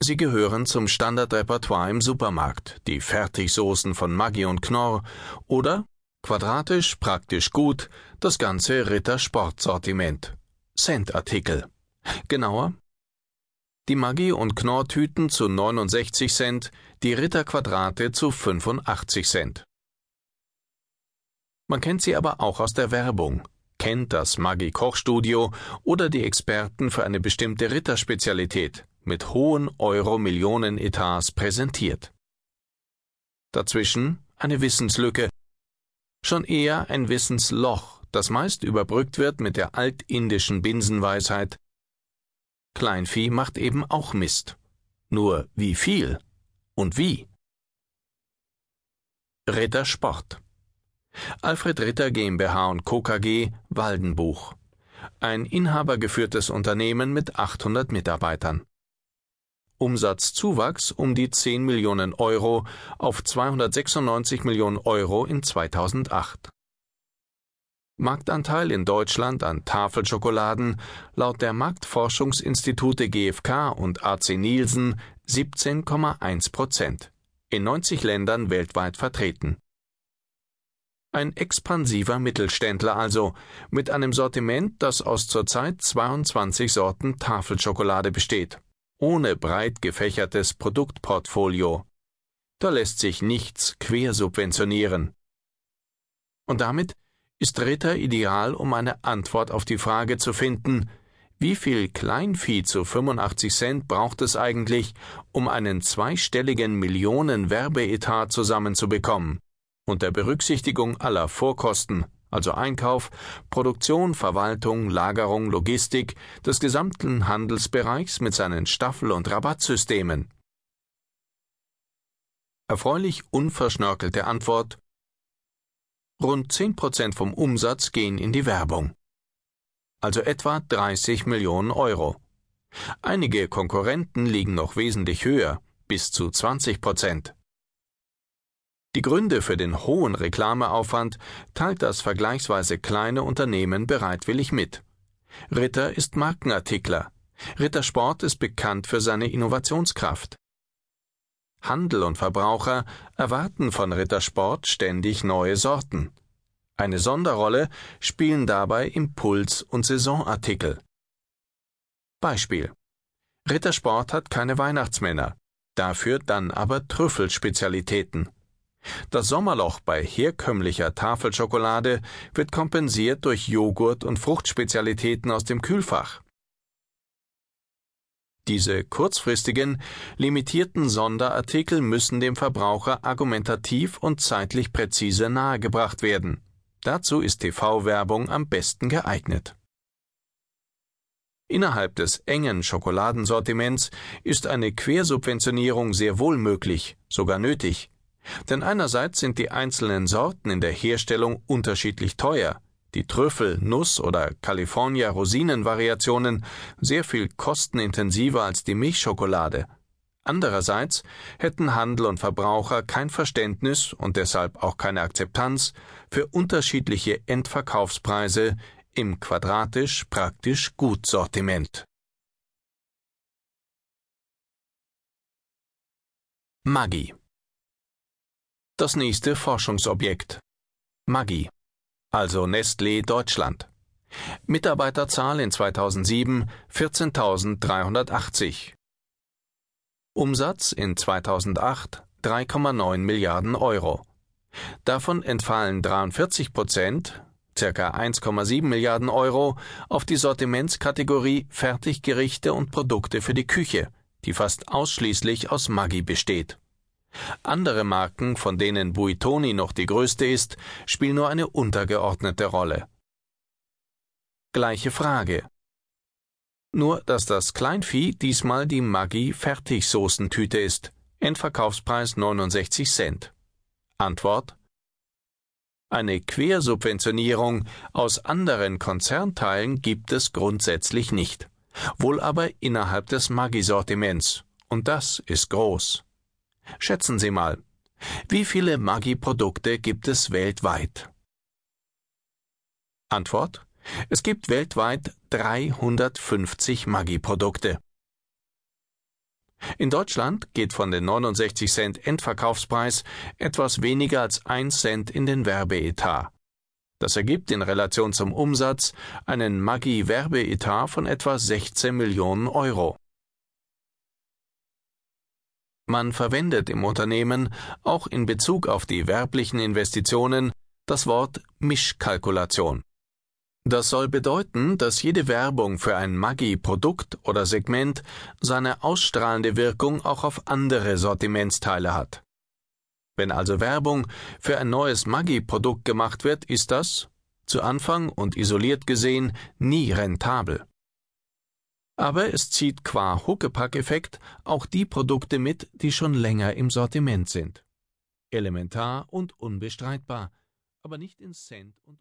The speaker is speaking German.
Sie gehören zum Standardrepertoire im Supermarkt, die Fertigsoßen von Maggi und Knorr oder quadratisch, praktisch gut, das ganze Ritter Sportsortiment. Centartikel. Genauer die Maggi und Knorr Tüten zu 69 Cent, die Ritter Quadrate zu 85 Cent. Man kennt sie aber auch aus der Werbung, kennt das Maggi Kochstudio oder die Experten für eine bestimmte Ritterspezialität mit hohen Euro-Millionen-Etats präsentiert. Dazwischen eine Wissenslücke, schon eher ein Wissensloch, das meist überbrückt wird mit der altindischen Binsenweisheit Kleinvieh macht eben auch Mist. Nur wie viel und wie? Ritter Sport Alfred Ritter GmbH und Co. KG Waldenbuch ein inhabergeführtes Unternehmen mit 800 Mitarbeitern. Umsatzzuwachs um die 10 Millionen Euro auf 296 Millionen Euro in 2008. Marktanteil in Deutschland an Tafelschokoladen laut der Marktforschungsinstitute GfK und AC Nielsen 17,1 Prozent, in 90 Ländern weltweit vertreten. Ein expansiver Mittelständler also, mit einem Sortiment, das aus zurzeit 22 Sorten Tafelschokolade besteht ohne breit gefächertes Produktportfolio. Da lässt sich nichts quersubventionieren. Und damit ist Ritter ideal, um eine Antwort auf die Frage zu finden, wie viel Kleinvieh zu 85 Cent braucht es eigentlich, um einen zweistelligen Millionen Werbeetat zusammenzubekommen, unter Berücksichtigung aller Vorkosten, also Einkauf, Produktion, Verwaltung, Lagerung, Logistik des gesamten Handelsbereichs mit seinen Staffel- und Rabattsystemen? Erfreulich unverschnörkelte Antwort Rund 10 Prozent vom Umsatz gehen in die Werbung. Also etwa 30 Millionen Euro. Einige Konkurrenten liegen noch wesentlich höher, bis zu 20 Prozent. Die Gründe für den hohen Reklameaufwand teilt das vergleichsweise kleine Unternehmen bereitwillig mit. Ritter ist Markenartikler. Ritter Sport ist bekannt für seine Innovationskraft. Handel und Verbraucher erwarten von Ritter Sport ständig neue Sorten. Eine Sonderrolle spielen dabei Impuls- und Saisonartikel. Beispiel Ritter Sport hat keine Weihnachtsmänner, dafür dann aber Trüffelspezialitäten. Das Sommerloch bei herkömmlicher Tafelschokolade wird kompensiert durch Joghurt und Fruchtspezialitäten aus dem Kühlfach. Diese kurzfristigen, limitierten Sonderartikel müssen dem Verbraucher argumentativ und zeitlich präzise nahegebracht werden. Dazu ist TV-Werbung am besten geeignet. Innerhalb des engen Schokoladensortiments ist eine Quersubventionierung sehr wohl möglich, sogar nötig. Denn einerseits sind die einzelnen Sorten in der Herstellung unterschiedlich teuer, die Trüffel-, Nuss- oder California-Rosinen-Variationen sehr viel kostenintensiver als die Milchschokolade. Andererseits hätten Handel und Verbraucher kein Verständnis und deshalb auch keine Akzeptanz für unterschiedliche Endverkaufspreise im quadratisch praktisch gut Sortiment. Maggi das nächste Forschungsobjekt. Maggi, also Nestlé Deutschland. Mitarbeiterzahl in 2007 14.380. Umsatz in 2008 3,9 Milliarden Euro. Davon entfallen 43 Prozent, ca. 1,7 Milliarden Euro, auf die Sortimentskategorie Fertiggerichte und Produkte für die Küche, die fast ausschließlich aus Maggi besteht. Andere Marken, von denen Buitoni noch die größte ist, spielen nur eine untergeordnete Rolle. Gleiche Frage. Nur, dass das Kleinvieh diesmal die Maggi Fertigsoßentüte ist. Endverkaufspreis 69 Cent. Antwort eine Quersubventionierung aus anderen Konzernteilen gibt es grundsätzlich nicht, wohl aber innerhalb des Maggi-Sortiments, und das ist groß. Schätzen Sie mal, wie viele Maggi-Produkte gibt es weltweit? Antwort: Es gibt weltweit 350 Maggi-Produkte. In Deutschland geht von den 69 Cent Endverkaufspreis etwas weniger als 1 Cent in den Werbeetat. Das ergibt in Relation zum Umsatz einen Maggi-Werbeetat von etwa 16 Millionen Euro. Man verwendet im Unternehmen auch in Bezug auf die werblichen Investitionen das Wort Mischkalkulation. Das soll bedeuten, dass jede Werbung für ein Maggi-Produkt oder Segment seine ausstrahlende Wirkung auch auf andere Sortimentsteile hat. Wenn also Werbung für ein neues Maggi-Produkt gemacht wird, ist das, zu Anfang und isoliert gesehen, nie rentabel. Aber es zieht qua Huckepack-Effekt auch die Produkte mit, die schon länger im Sortiment sind. Elementar und unbestreitbar, aber nicht in Cent und.